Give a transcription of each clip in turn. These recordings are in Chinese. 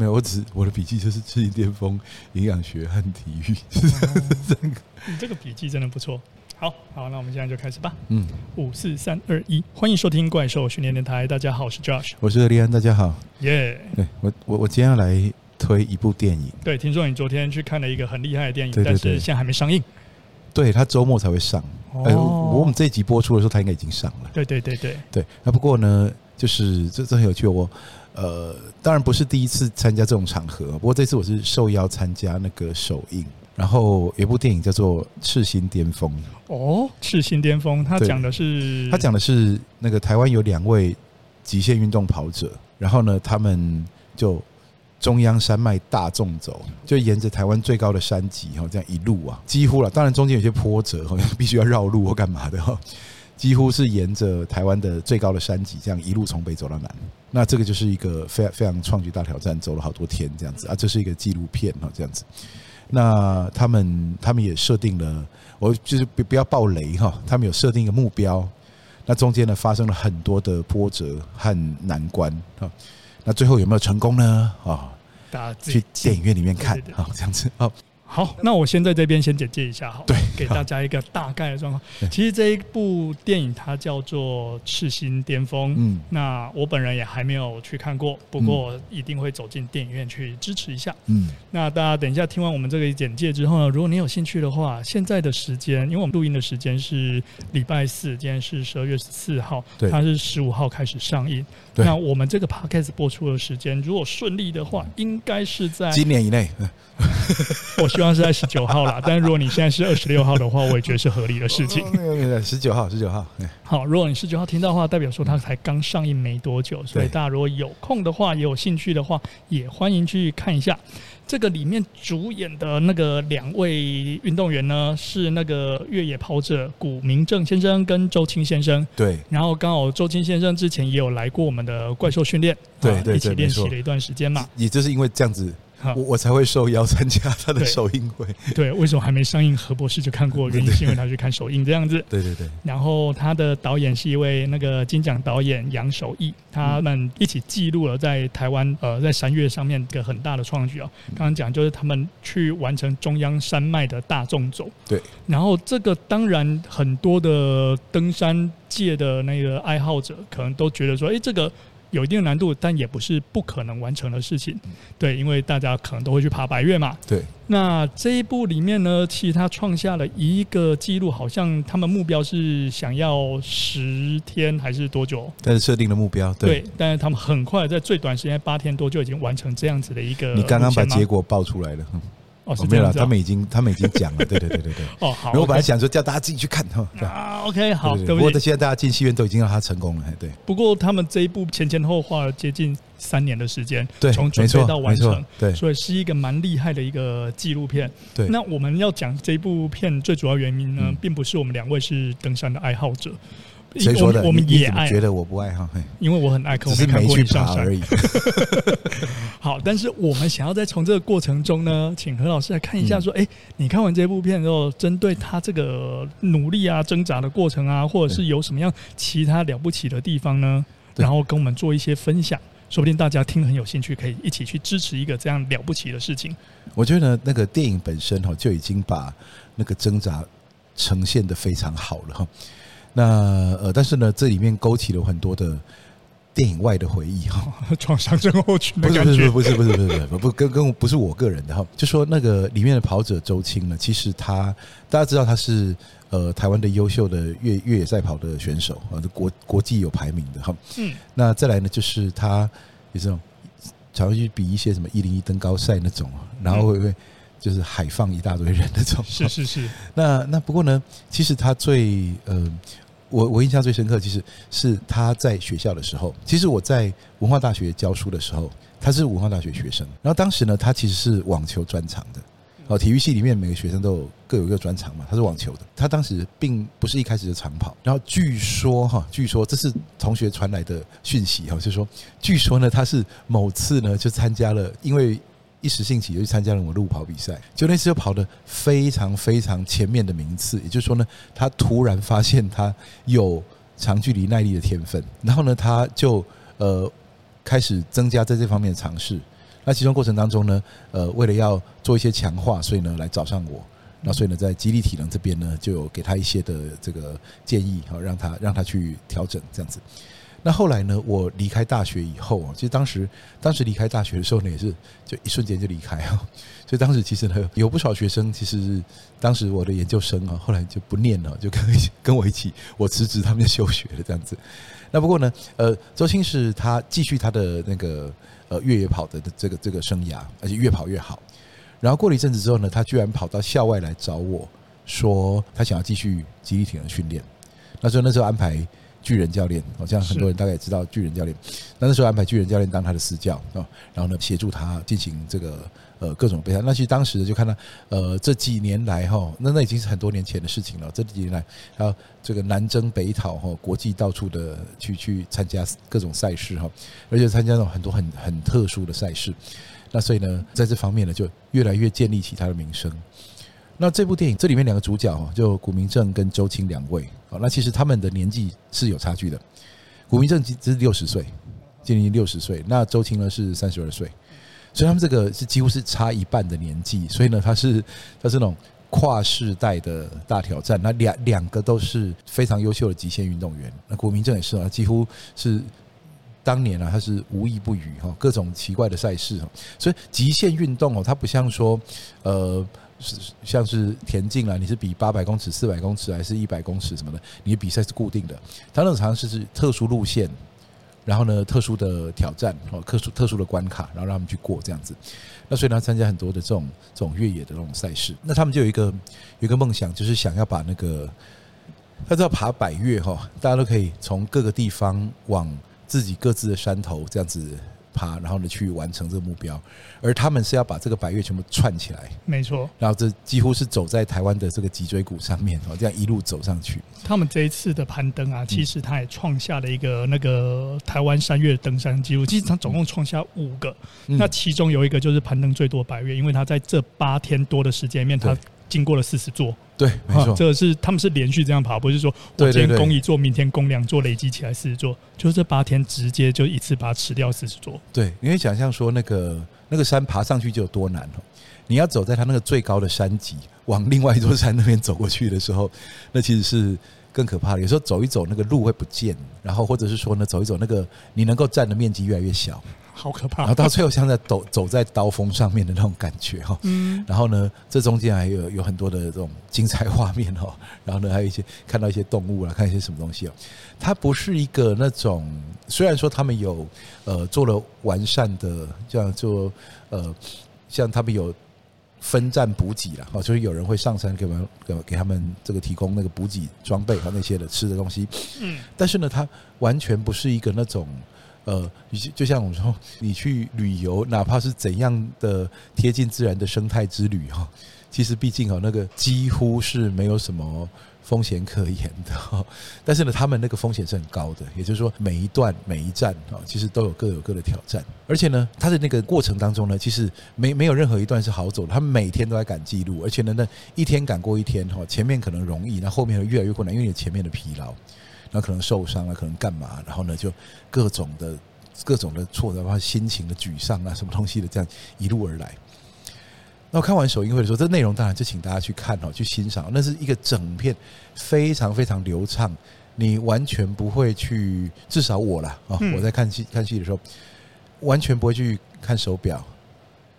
没有，我只我的笔记就是赤心巅峰营养学和体育。这个笔记真的不错。好好，那我们现在就开始吧。嗯，五四三二一，欢迎收听怪兽训练电台。大家好，我是 Josh，我是利安，大家好。耶、yeah，对我我我今天要来推一部电影。对，听说你昨天去看了一个很厉害的电影，但是现在还没上映。对，他周末才会上。哦，呃、我们这一集播出的时候，他应该已经上了。对对对对对。那不过呢，就是这这很有趣，我。呃，当然不是第一次参加这种场合，不过这次我是受邀参加那个首映，然后有一部电影叫做《赤心巅峰》。哦，《赤心巅峰》，它讲的是它讲的是那个台湾有两位极限运动跑者，然后呢，他们就中央山脉大纵走，就沿着台湾最高的山脊哈，这样一路啊，几乎了，当然中间有些波折，好像 必须要绕路或干嘛的哈。几乎是沿着台湾的最高的山脊，这样一路从北走到南。那这个就是一个非常非常创举大挑战，走了好多天这样子啊。这是一个纪录片哈，这样子。那他们他们也设定了，我就是不不要爆雷哈。他们有设定一个目标，那中间呢发生了很多的波折和难关啊。那最后有没有成功呢？啊，去电影院里面看啊，这样子啊。好，那我先在这边先简介一下，好，对，给大家一个大概的状况。其实这一部电影它叫做《赤心巅峰》，嗯，那我本人也还没有去看过，不过一定会走进电影院去支持一下，嗯。那大家等一下听完我们这个简介之后呢，如果你有兴趣的话，现在的时间，因为我们录音的时间是礼拜四，今天是十二月十四号，对，它是十五号开始上映。那我们这个 podcast 播出的时间，如果顺利的话，应该是在今年以内。我希望是在十九号啦，但是如果你现在是二十六号的话，我也觉得是合理的事情。十九号，十九号。好，如果你十九号听到的话，代表说它才刚上映没多久，所以大家如果有空的话，也有兴趣的话，也欢迎去看一下。这个里面主演的那个两位运动员呢，是那个越野跑者古明正先生跟周青先生。对。然后刚好周青先生之前也有来过我们的怪兽训练，对对，一起练习了一段时间嘛。也就是因为这样子。我我才会受邀参加他的首映会。对，为什么还没上映？何博士就看过，原因是因为他去看首映这样子。对对对。然后他的导演是一位那个金奖导演杨守义，他们一起记录了在台湾呃在山岳上面一个很大的创举啊。刚刚讲就是他们去完成中央山脉的大纵走。对。然后这个当然很多的登山界的那个爱好者可能都觉得说，哎，这个。有一定的难度，但也不是不可能完成的事情。对，因为大家可能都会去爬白月嘛。对。那这一部里面呢，其实他创下了一个记录，好像他们目标是想要十天还是多久？但是设定的目标，对。对，但是他们很快在最短时间八天多就已经完成这样子的一个。你刚刚把结果报出来了。哦，没有了，他们已经他们已经讲了，对对对对对。哦，好。我本来想说叫大家自己去看哈。啊，OK，好。不过现在大家进戏院都已经让他成功了，对。不过他们这一部前前后花了接近三年的时间，对，从准备到完成，对，所以是一个蛮厉害的一个纪录片。对。那我们要讲这一部片最主要原因呢，并不是我们两位是登山的爱好者。谁说的？我们也爱，觉得我不爱哈？因为我很爱看，只是没去爬而已。好，但是我们想要在从这个过程中呢，请何老师来看一下，说，哎、嗯，你看完这部片之后，针对他这个努力啊、挣扎的过程啊，或者是有什么样其他了不起的地方呢？然后跟我们做一些分享，说不定大家听很有兴趣，可以一起去支持一个这样了不起的事情。我觉得那个电影本身哈，就已经把那个挣扎呈现的非常好了哈。那呃，但是呢，这里面勾起了很多的电影外的回忆哈，创伤症候群的感觉，不是不是不是不是不是不跟跟不是我个人的哈，就说那个里面的跑者周青呢，其实他大家知道他是呃台湾的优秀的越越野赛跑的选手啊，国国际有排名的哈，嗯，那再来呢，就是他有这种常常去比一些什么一零一登高赛那种，然后会不会？就是海放一大堆人那种，是是是。那那不过呢，其实他最呃，我我印象最深刻，其实是他在学校的时候。其实我在文化大学教书的时候，他是文化大学学生。然后当时呢，他其实是网球专长的。哦，体育系里面每个学生都有各有一个专长嘛。他是网球的，他当时并不是一开始就长跑。然后据说哈，据说这是同学传来的讯息哈，就是说，据说呢，他是某次呢就参加了，因为一时兴起就去参加了我路跑比赛，就那次就跑得非常非常前面的名次。也就是说呢，他突然发现他有长距离耐力的天分，然后呢，他就呃开始增加在这方面的尝试。那其中过程当中呢，呃，为了要做一些强化，所以呢来找上我。那所以呢，在肌力体能这边呢，就有给他一些的这个建议，好让他让他去调整这样子。那后来呢，我离开大学以后啊，其实当时当时离开大学的时候呢，也是就一瞬间就离开啊。所以当时其实呢，有不少学生，其实当时我的研究生啊，后来就不念了，就跟跟我一起，我辞职，他们就休学了这样子。那不过呢，呃，周星驰他继续他的那个。呃，越野跑的这个这个生涯，而且越跑越好。然后过了一阵子之后呢，他居然跑到校外来找我说，他想要继续肌力体能训练。那时候那时候安排巨人教练，好像很多人大概也知道巨人教练。那那时候安排巨人教练当他的私教啊，然后呢协助他进行这个。呃，各种备赛。那其实当时就看到，呃，这几年来哈，那那已经是很多年前的事情了。这几年来，还有这个南征北讨哈，国际到处的去去参加各种赛事哈，而且参加了很多很很特殊的赛事。那所以呢，在这方面呢，就越来越建立起他的名声。那这部电影这里面两个主角哈，就古明正跟周青两位哦，那其实他们的年纪是有差距的。古明正只是六十岁，接近六十岁，那周青呢是三十二岁。所以他们这个是几乎是差一半的年纪，所以呢，他是他是那种跨世代的大挑战。那两两个都是非常优秀的极限运动员。那古明正也是啊，几乎是当年啊，他是无一不语哈，各种奇怪的赛事哈。所以极限运动哦，它不像说呃，是像是田径啊，你是比八百公尺、四百公尺还是一百公尺什么的，你的比赛是固定的。他那种常常是特殊路线。然后呢，特殊的挑战哦，特殊特殊的关卡，然后让他们去过这样子。那所以呢，参加很多的这种这种越野的那种赛事。那他们就有一个有一个梦想，就是想要把那个，他知道爬百岳哈，大家都可以从各个地方往自己各自的山头这样子。爬，然后呢，去完成这个目标，而他们是要把这个百月全部串起来，没错。然后这几乎是走在台湾的这个脊椎骨上面哦，这样一路走上去。他们这一次的攀登啊，其实他也创下了一个那个台湾山月登山记录，其实他总共创下五个，那其中有一个就是攀登最多百月，因为他在这八天多的时间里面，他。经过了四十座，对，没错，这个是他们是连续这样爬，不是说我今天攻一座，明天攻两座，累积起来四十座，就是这八天直接就一次把它吃掉四十座。对，你可以想象说那个那个山爬上去就有多难哦，你要走在它那个最高的山脊，往另外一座山那边走过去的时候，那其实是更可怕的。有时候走一走，那个路会不见，然后或者是说呢，走一走，那个你能够站的面积越来越小。好可怕！然后到最后像在走走在刀锋上面的那种感觉哈。嗯。然后呢，这中间还有有很多的这种精彩画面哦。然后呢，还有一些看到一些动物啊，看一些什么东西哦。它不是一个那种，虽然说他们有呃做了完善的这样做呃，像他们有分站补给了哈，就是有人会上山给我们给给他们这个提供那个补给装备和那些的吃的东西。嗯。但是呢，它完全不是一个那种。呃，就像我说，你去旅游，哪怕是怎样的贴近自然的生态之旅哈，其实毕竟哈，那个几乎是没有什么风险可言的哈。但是呢，他们那个风险是很高的，也就是说，每一段每一站啊，其实都有各有各的挑战。而且呢，他的那个过程当中呢，其实没没有任何一段是好走的。他们每天都在赶记录，而且呢，那一天赶过一天哈，前面可能容易，那后面会越来越困难，因为你前面的疲劳。那可能受伤了，可能干嘛？然后呢，就各种的、各种的挫折，包括心情的沮丧啊，什么东西的，这样一路而来。那我看完首映会的时候，这内容当然就请大家去看哦，去欣赏。那是一个整片非常非常流畅，你完全不会去，至少我啦啊，我在看戏看戏的时候，完全不会去看手表。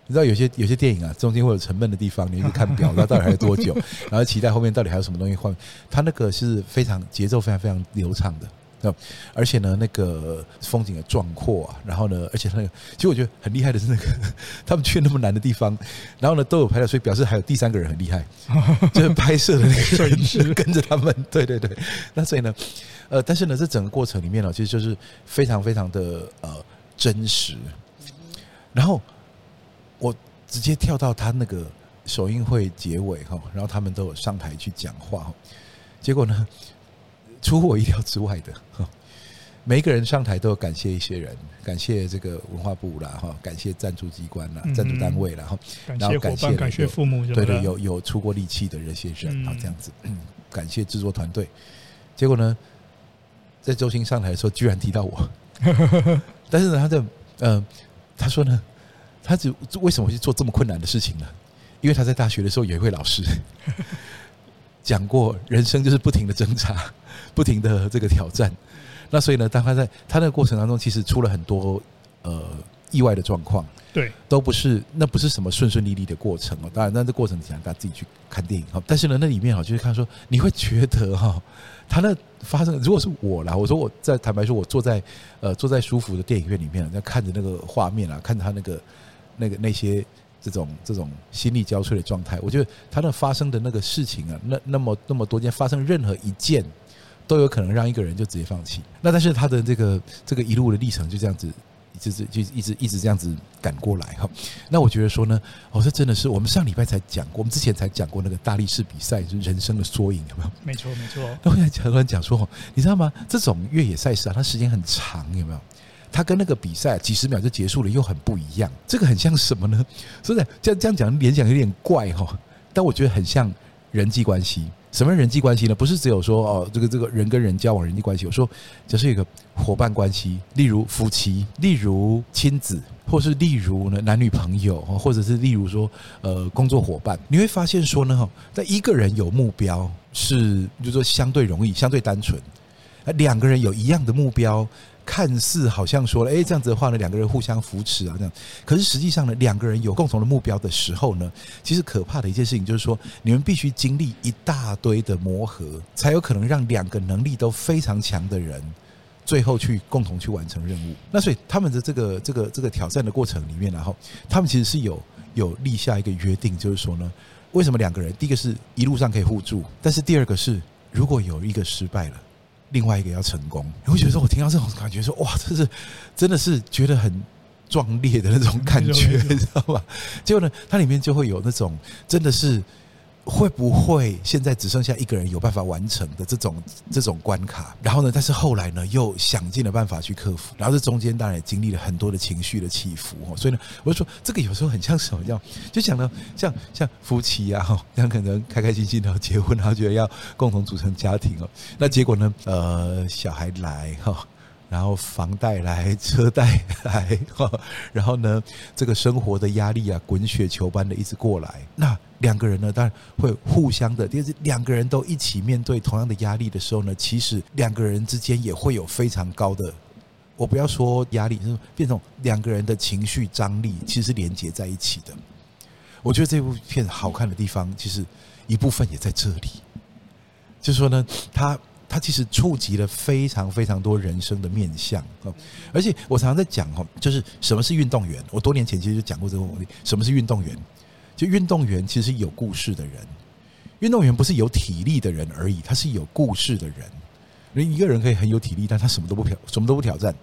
你知道有些有些电影啊，中间会有沉闷的地方，你一直看表，那到底还有多久？然后期待后面到底还有什么东西换。它那个是非常节奏非常非常流畅的，而且呢，那个风景的壮阔啊，然后呢，而且那个，其实我觉得很厉害的是那个，他们去那么难的地方，然后呢都有拍到，所以表示还有第三个人很厉害，就是拍摄的那个人是跟着他们，对对对。那所以呢，呃，但是呢，这整个过程里面呢，其实就是非常非常的呃真实。然后我直接跳到他那个首映会结尾哈，然后他们都有上台去讲话，结果呢，出乎我意料之外的，每一个人上台都有感谢一些人，感谢这个文化部啦哈，感谢赞助机关啦、赞助单位啦哈，然后感谢感谢父母，对对，有有出过力气的这些人啊，这样子，感谢制作团队。结果呢，在周星上台的时候，居然提到我，但是呢，他的嗯。他说呢，他只为什么会去做这么困难的事情呢？因为他在大学的时候有一位老师 讲过，人生就是不停的挣扎，不停的这个挑战。那所以呢，当他在他那个过程当中，其实出了很多呃意外的状况，对，都不是那不是什么顺顺利利的过程哦。当然，那这过程想大家自己去看电影哈。但是呢，那里面哈就是看说，你会觉得哈。他那发生，如果是我啦，我说我在坦白说，我坐在呃坐在舒服的电影院里面，在看着那个画面啊，看着他那个那个那些这种这种心力交瘁的状态，我觉得他那发生的那个事情啊，那那么那么多件发生，任何一件都有可能让一个人就直接放弃。那但是他的这个这个一路的历程就这样子。就是就一直一直这样子赶过来哈，那我觉得说呢，哦，这真的是我们上礼拜才讲过，我们之前才讲过那个大力士比赛，就是人生的缩影，有没有？没错没错。那我现在很多人讲说，你知道吗？这种越野赛事啊，它时间很长，有没有？它跟那个比赛几十秒就结束了又很不一样。这个很像什么呢？所以这样这样讲联想有点怪哈，但我觉得很像人际关系。什么人际关系呢？不是只有说哦，这个这个人跟人交往人际关系。我说，这是一个伙伴关系，例如夫妻，例如亲子，或是例如呢男女朋友，或者是例如说呃工作伙伴。你会发现说呢，哈，在一个人有目标是，就是说相对容易，相对单纯。而两个人有一样的目标。看似好像说了，哎，这样子的话呢，两个人互相扶持啊，这样。可是实际上呢，两个人有共同的目标的时候呢，其实可怕的一件事情就是说，你们必须经历一大堆的磨合，才有可能让两个能力都非常强的人，最后去共同去完成任务。那所以他们的这个这个这个挑战的过程里面，然后他们其实是有有立下一个约定，就是说呢，为什么两个人，第一个是一路上可以互助，但是第二个是如果有一个失败了。另外一个要成功，你会觉得说，我听到这种感觉说，哇，这是真的是觉得很壮烈的那种感觉，你知道吧？结果呢，它里面就会有那种真的是。会不会现在只剩下一个人有办法完成的这种这种关卡？然后呢，但是后来呢，又想尽了办法去克服。然后这中间当然也经历了很多的情绪的起伏。所以呢，我就说这个有时候很像什么？叫就讲呢，像像夫妻啊，像可能开开心心的结婚，然后觉得要共同组成家庭哦。那结果呢，呃，小孩来哈。然后房贷来，车贷来，然后呢，这个生活的压力啊，滚雪球般的一直过来。那两个人呢，当然会互相的，就是两个人都一起面对同样的压力的时候呢，其实两个人之间也会有非常高的，我不要说压力，就是变成两个人的情绪张力，其实是连接在一起的。我觉得这部片好看的地方，其实一部分也在这里，就是说呢，他。它其实触及了非常非常多人生的面向，而且我常常在讲哦，就是什么是运动员？我多年前其实就讲过这个问题：什么是运动员？就运动员其实有故事的人，运动员不是有体力的人而已，他是有故事的人。人一个人可以很有体力，但他什么都不挑，什么都不挑战，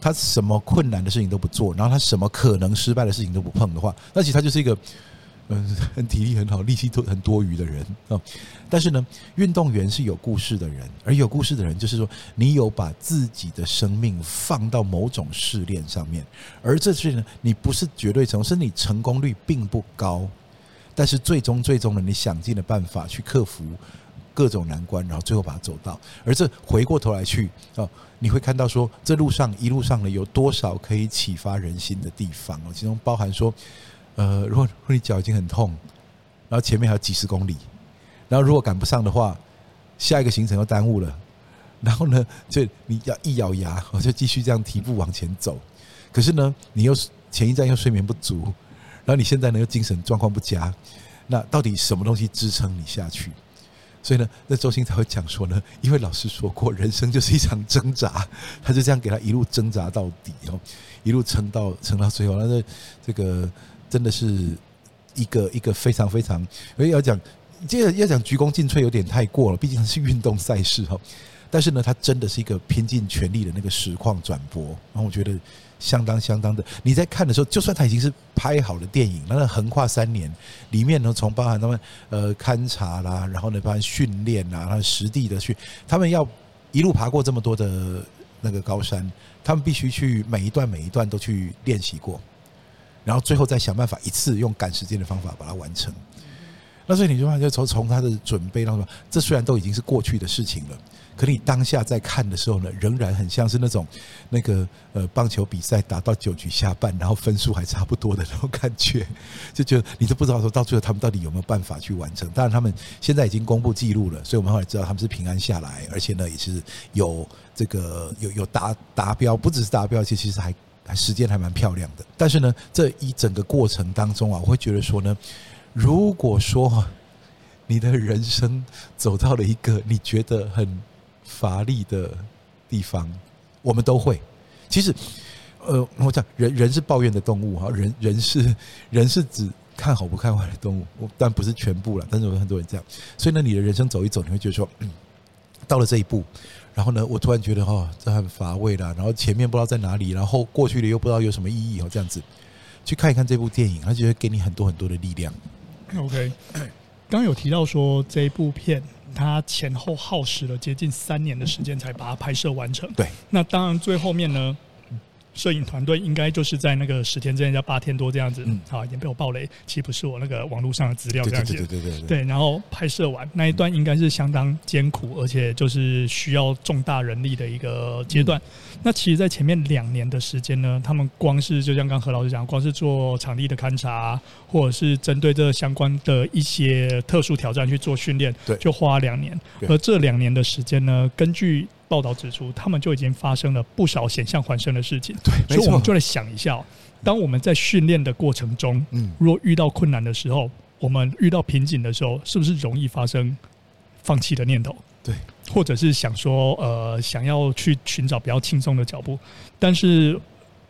他什么困难的事情都不做，然后他什么可能失败的事情都不碰的话，那其实他就是一个。嗯，很体力很好，力气都很多余的人啊。但是呢，运动员是有故事的人，而有故事的人就是说，你有把自己的生命放到某种试炼上面，而这是呢，你不是绝对成功，是你成功率并不高，但是最终最终呢，你想尽了办法去克服各种难关，然后最后把它走到。而这回过头来去啊，你会看到说，这路上一路上呢，有多少可以启发人心的地方哦，其中包含说。呃，如果如果你脚已经很痛，然后前面还有几十公里，然后如果赶不上的话，下一个行程又耽误了，然后呢，就你要一咬牙，我就继续这样提步往前走。可是呢，你又前一站又睡眠不足，然后你现在呢又精神状况不佳，那到底什么东西支撑你下去？所以呢，那周星才会讲说呢，因为老师说过，人生就是一场挣扎，他就这样给他一路挣扎到底哦，一路撑到撑到最后，那这这个真的是一个一个非常非常，因为要讲，接着要讲鞠躬尽瘁有点太过了，毕竟是运动赛事哈，但是呢，他真的是一个拼尽全力的那个实况转播，然后我觉得。相当相当的，你在看的时候，就算他已经是拍好的电影，那个横跨三年，里面呢，从包含他们呃勘察啦，然后呢，包含训练啊，然后实地的去，他们要一路爬过这么多的那个高山，他们必须去每一段每一段都去练习过，然后最后再想办法一次用赶时间的方法把它完成。那所以你就发现，从从他的准备当中，这虽然都已经是过去的事情了。可你当下在看的时候呢，仍然很像是那种那个呃棒球比赛打到九局下半，然后分数还差不多的那种感觉，就觉得你都不知道说到最后他们到底有没有办法去完成。当然他们现在已经公布记录了，所以我们后来知道他们是平安下来，而且呢也是有这个有有达达标，不只是达标，其实其实还时间还蛮漂亮的。但是呢，这一整个过程当中啊，我会觉得说呢，如果说你的人生走到了一个你觉得很乏力的地方，我们都会。其实，呃，我讲人人是抱怨的动物哈，人人是人是指看好不看坏的动物，但不是全部了。但是有很多人这样，所以呢，你的人生走一走，你会觉得说，嗯，到了这一步，然后呢，我突然觉得哦，这很乏味啦。然后前面不知道在哪里，然后过去的又不知道有什么意义哦，这样子去看一看这部电影，它就会给你很多很多的力量。OK，刚有提到说这一部片。它前后耗时了接近三年的时间才把它拍摄完成。对，那当然最后面呢？摄影团队应该就是在那个十天之内，要八天多这样子。嗯，好，已经被我爆雷，其实不是我那个网络上的资料这样子。对对对对对。对，然后拍摄完那一段应该是相当艰苦，而且就是需要重大人力的一个阶段。那其实，在前面两年的时间呢，他们光是就像刚何老师讲，光是做场地的勘察，或者是针对这相关的一些特殊挑战去做训练，对，就花两年。而这两年的时间呢，根据报道指出，他们就已经发生了不少险象环生的事情。对，所以我们就来想一下，当我们在训练的过程中，嗯，如果遇到困难的时候，我们遇到瓶颈的时候，是不是容易发生放弃的念头？对，或者是想说，呃，想要去寻找比较轻松的脚步，但是。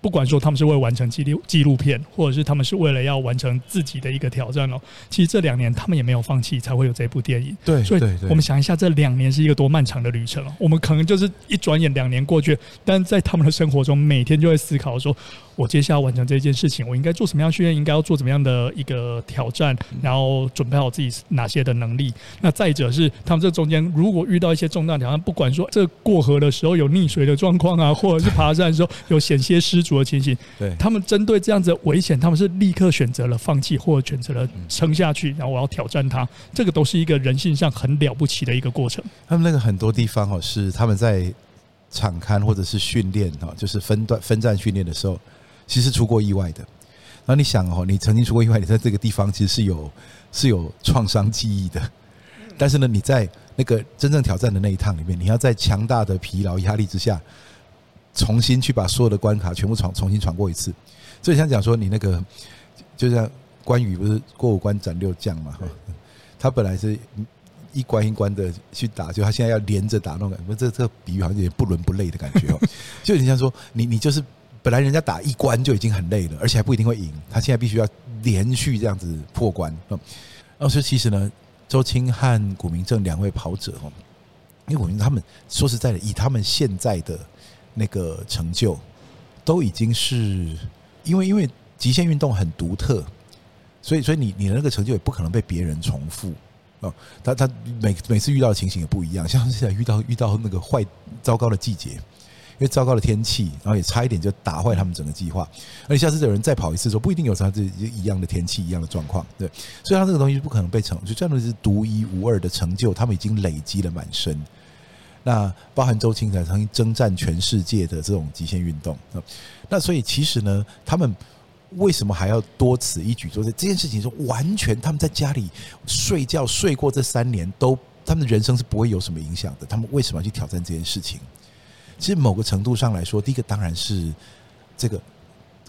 不管说他们是为了完成纪录纪录片，或者是他们是为了要完成自己的一个挑战哦，其实这两年他们也没有放弃，才会有这部电影。对，所以我们想一下，这两年是一个多漫长的旅程哦。我们可能就是一转眼两年过去，但在他们的生活中，每天就会思考说，我接下来完成这件事情，我应该做什么样训练，应该要做怎么样的一个挑战，然后准备好自己哪些的能力。那再者是，他们这中间如果遇到一些重大挑战，不管说这过河的时候有溺水的状况啊，或者是爬山的时候有险些失足。的情形，对，他们针对这样子的危险，他们是立刻选择了放弃，或者选择了撑下去，然后我要挑战它。这个都是一个人性上很了不起的一个过程。他们那个很多地方哦，是他们在场刊或者是训练哈，就是分段分站训练的时候，其实出过意外的。那你想哦，你曾经出过意外，你在这个地方其实是有是有创伤记忆的。但是呢，你在那个真正挑战的那一趟里面，你要在强大的疲劳压力之下。重新去把所有的关卡全部闯重新闯过一次，所以像讲说你那个，就像关羽不是过五关斩六将嘛？哈，他本来是一关一关的去打，就他现在要连着打那种感觉，这这个比喻好像有点不伦不类的感觉哦。就你像说你你就是本来人家打一关就已经很累了，而且还不一定会赢，他现在必须要连续这样子破关。哦，所以其实呢，周青和古明正两位跑者哦，因为我觉得他们说实在的，以他们现在的。那个成就都已经是，因为因为极限运动很独特，所以所以你你的那个成就也不可能被别人重复哦。他他每每次遇到的情形也不一样，像现在遇到遇到那个坏糟糕的季节，因为糟糕的天气，然后也差一点就打坏他们整个计划。而且下次有人再跑一次说，不一定有他这一样的天气一样的状况，对。所以他这个东西不可能被成就，这样的是独一无二的成就，他们已经累积了满身。那包含周青才曾经征战全世界的这种极限运动，那所以其实呢，他们为什么还要多此一举做这件事情？说完全他们在家里睡觉睡过这三年，都他们的人生是不会有什么影响的。他们为什么要去挑战这件事情？其实某个程度上来说，第一个当然是这个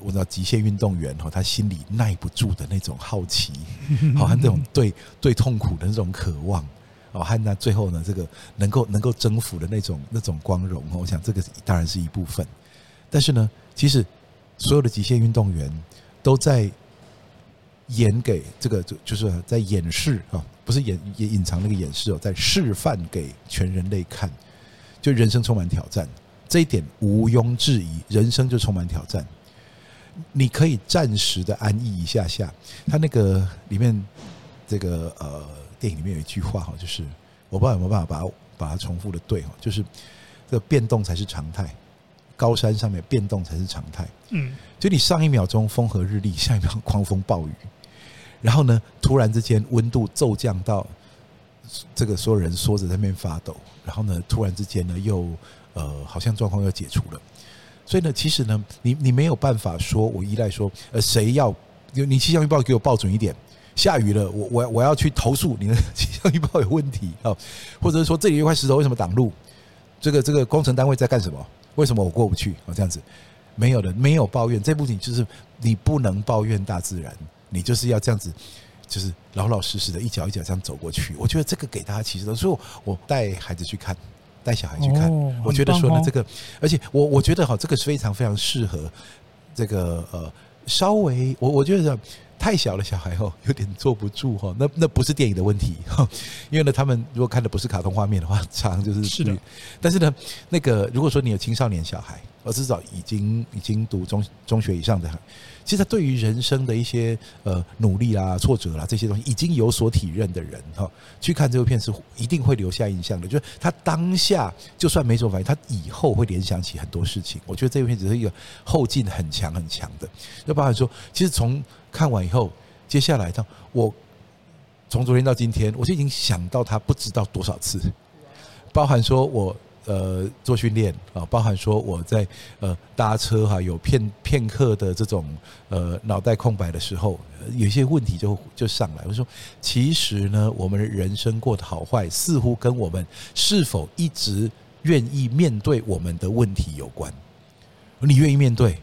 我知道极限运动员哈，他心里耐不住的那种好奇，好像这种对对痛苦的那种渴望。哦，和那最后呢，这个能够能够征服的那种那种光荣，我想这个当然是一部分。但是呢，其实所有的极限运动员都在演给这个，就就是在演示啊，不是演也隐藏那个演示哦，在示范给全人类看，就人生充满挑战，这一点毋庸置疑，人生就充满挑战。你可以暂时的安逸一下下，他那个里面这个呃电影里面有一句话哈，就是我不知道有没有办法把它把它重复的对哈，就是这个变动才是常态。高山上面变动才是常态。嗯，就你上一秒钟风和日丽，下一秒狂风暴雨，然后呢，突然之间温度骤降到这个所有人缩着在那边发抖，然后呢，突然之间呢又呃好像状况又解除了。所以呢，其实呢，你你没有办法说我依赖说呃谁要你气象预报给我报准一点，下雨了，我我我要去投诉你的气象预报有问题啊，或者是说这里有一块石头为什么挡路？这个这个工程单位在干什么？为什么我过不去？哦，这样子没有的，没有抱怨。这部分就是你不能抱怨大自然，你就是要这样子，就是老老实实的一脚一脚这样走过去。我觉得这个给大家其实都，所以我带孩子去看，带小孩去看，我觉得说呢，这个，而且我我觉得哈，这个是非常非常适合这个呃，稍微我我觉得。太小的小孩哦，有点坐不住哈。那那不是电影的问题哈，因为呢，他们如果看的不是卡通画面的话，常常就是是的。但是呢，那个如果说你有青少年小孩，而至少已经已经读中中学以上的。其实他对于人生的一些呃努力啊、挫折啦这些东西已经有所体认的人哈，去看这部片是一定会留下印象的。就是他当下就算没什么反应，他以后会联想起很多事情。我觉得这部片只是一个后劲很强很强的。就包含说，其实从看完以后，接下来到我从昨天到今天，我就已经想到他不知道多少次，包含说我。呃，做训练啊，包含说我在呃搭车哈，有片片刻的这种呃脑袋空白的时候，有些问题就就上来。我说，其实呢，我们人生过得好坏，似乎跟我们是否一直愿意面对我们的问题有关。你愿意面对，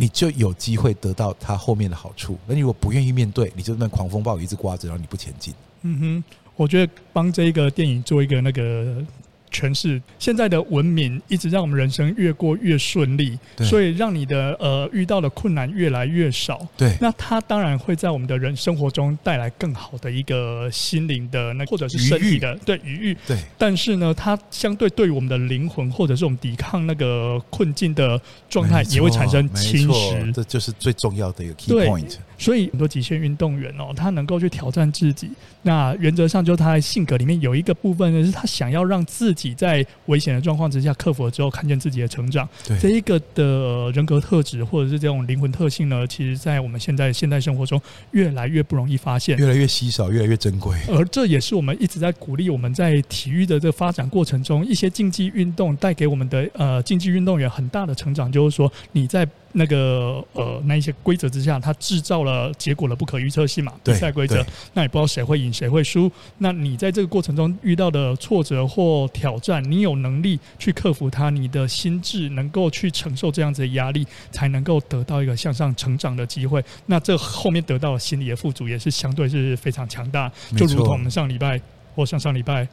你就有机会得到它后面的好处。那你如果不愿意面对，你就那狂风暴雨一直刮着，然后你不前进。嗯哼，我觉得帮这一个电影做一个那个。全是现在的文明一直让我们人生越过越顺利，所以让你的呃遇到的困难越来越少。对，那它当然会在我们的人生活中带来更好的一个心灵的那或者是身体的对愉悦。对，但是呢，它相对对于我们的灵魂或者是我们抵抗那个困境的状态也会产生侵蚀。这就是最重要的一个 key point。所以很多极限运动员哦，他能够去挑战自己。那原则上，就他的性格里面有一个部分呢，是他想要让自己在危险的状况之下克服了之后，看见自己的成长。对这一个的人格特质或者是这种灵魂特性呢，其实在我们现在现代生活中越来越不容易发现，越来越稀少，越来越珍贵。而这也是我们一直在鼓励我们在体育的这个发展过程中，一些竞技运动带给我们的呃竞技运动员很大的成长，就是说你在。那个呃，那一些规则之下，它制造了结果的不可预测性嘛？比赛规则，那也不知道谁会赢谁会输。那你在这个过程中遇到的挫折或挑战，你有能力去克服它，你的心智能够去承受这样子的压力，才能够得到一个向上成长的机会。那这后面得到的心理的富足也是相对是非常强大，就如同我们上礼拜或上上礼拜。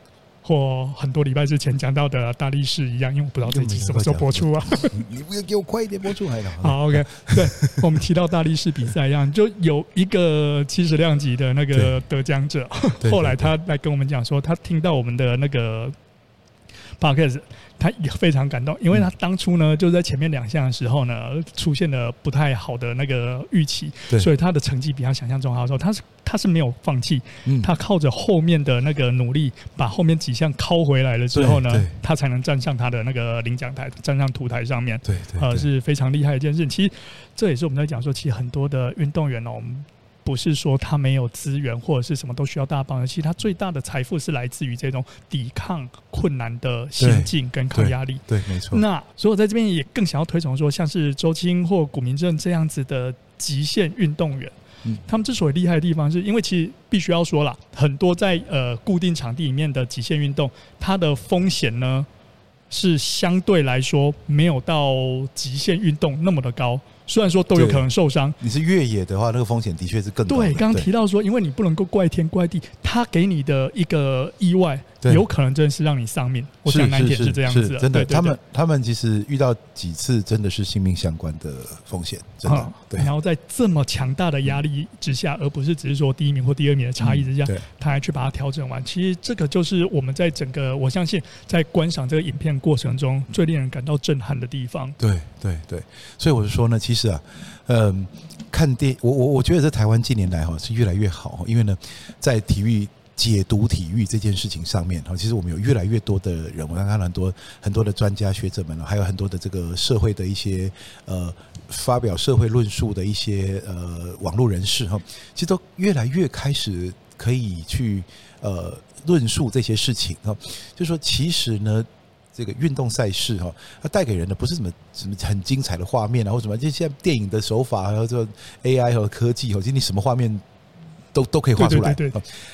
或很多礼拜之前讲到的大力士一样，因为我不知道这集什么时候播出啊。你不要给我快一点播出还好。好，OK。对，我们提到大力士比赛一样，就有一个七十量级的那个得奖者，后来他来跟我们讲说，他听到我们的那个 Podcast。他也非常感动，因为他当初呢，就在前面两项的时候呢，出现了不太好的那个预期，所以他的成绩比他想象中好的时候，他是他是没有放弃，他靠着后面的那个努力，把后面几项抠回来了之后呢，他才能站上他的那个领奖台，站上图台上面，对对，呃，是非常厉害的一件事情。其实这也是我们在讲说，其实很多的运动员呢，我们。不是说他没有资源或者是什么都需要大帮的，其实他最大的财富是来自于这种抵抗困难的心境跟抗压力。对，没错。那所以我在这边也更想要推崇说，像是周青或古明正这样子的极限运动员，他们之所以厉害的地方，是因为其实必须要说了，很多在呃固定场地里面的极限运动，它的风险呢是相对来说没有到极限运动那么的高。虽然说都有可能受伤。你是越野的话，那个风险的确是更大。对，刚刚提到说，因为你不能够怪天怪地，他给你的一个意外。有可能真的是让你丧命，我想南铁是这样子，真的。他们他们其实遇到几次真的是性命相关的风险，真的。对。然后在这么强大的压力之下，而不是只是说第一名或第二名的差异之下，他还去把它调整完。其实这个就是我们在整个我相信在观赏这个影片过程中最令人感到震撼的地方。对对对，所以我是说呢，其实啊，嗯，看电我我我觉得在台湾近年来哈是越来越好，因为呢，在体育。解读体育这件事情上面哈，其实我们有越来越多的人，我看到很多很多的专家学者们，还有很多的这个社会的一些呃发表社会论述的一些呃网络人士哈，其实都越来越开始可以去呃论述这些事情哈，就说其实呢，这个运动赛事哈，它带给人的不是什么什么很精彩的画面啊，或什么，就现在电影的手法，还有这 AI 和科技，其实你什么画面。都都可以画出来，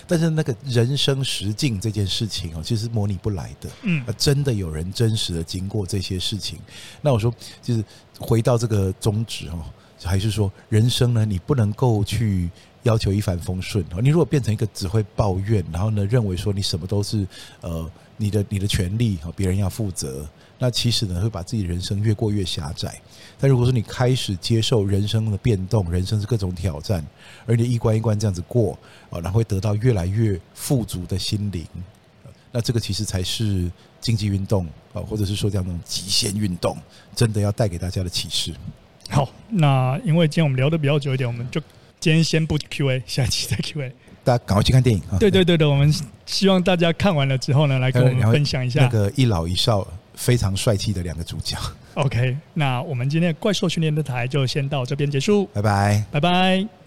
但是那个人生实境这件事情哦，其实模拟不来的。嗯，真的有人真实的经过这些事情。那我说，就是回到这个宗旨哦，还是说人生呢，你不能够去要求一帆风顺哦。你如果变成一个只会抱怨，然后呢，认为说你什么都是呃你的你的权利和别人要负责。那其实呢，会把自己的人生越过越狭窄。但如果说你开始接受人生的变动，人生是各种挑战，而你一关一关这样子过，啊，然后会得到越来越富足的心灵。那这个其实才是竞技运动啊，或者是说这样那种极限运动，真的要带给大家的启示。好，那因为今天我们聊的比较久一点，我们就今天先不 Q&A，下期再 Q&A。大家赶快去看电影啊！对对对的，我们希望大家看完了之后呢，来跟我们分享一下那个一老一少。非常帅气的两个主角。OK，那我们今天的怪兽训练的台就先到这边结束。拜拜，拜拜。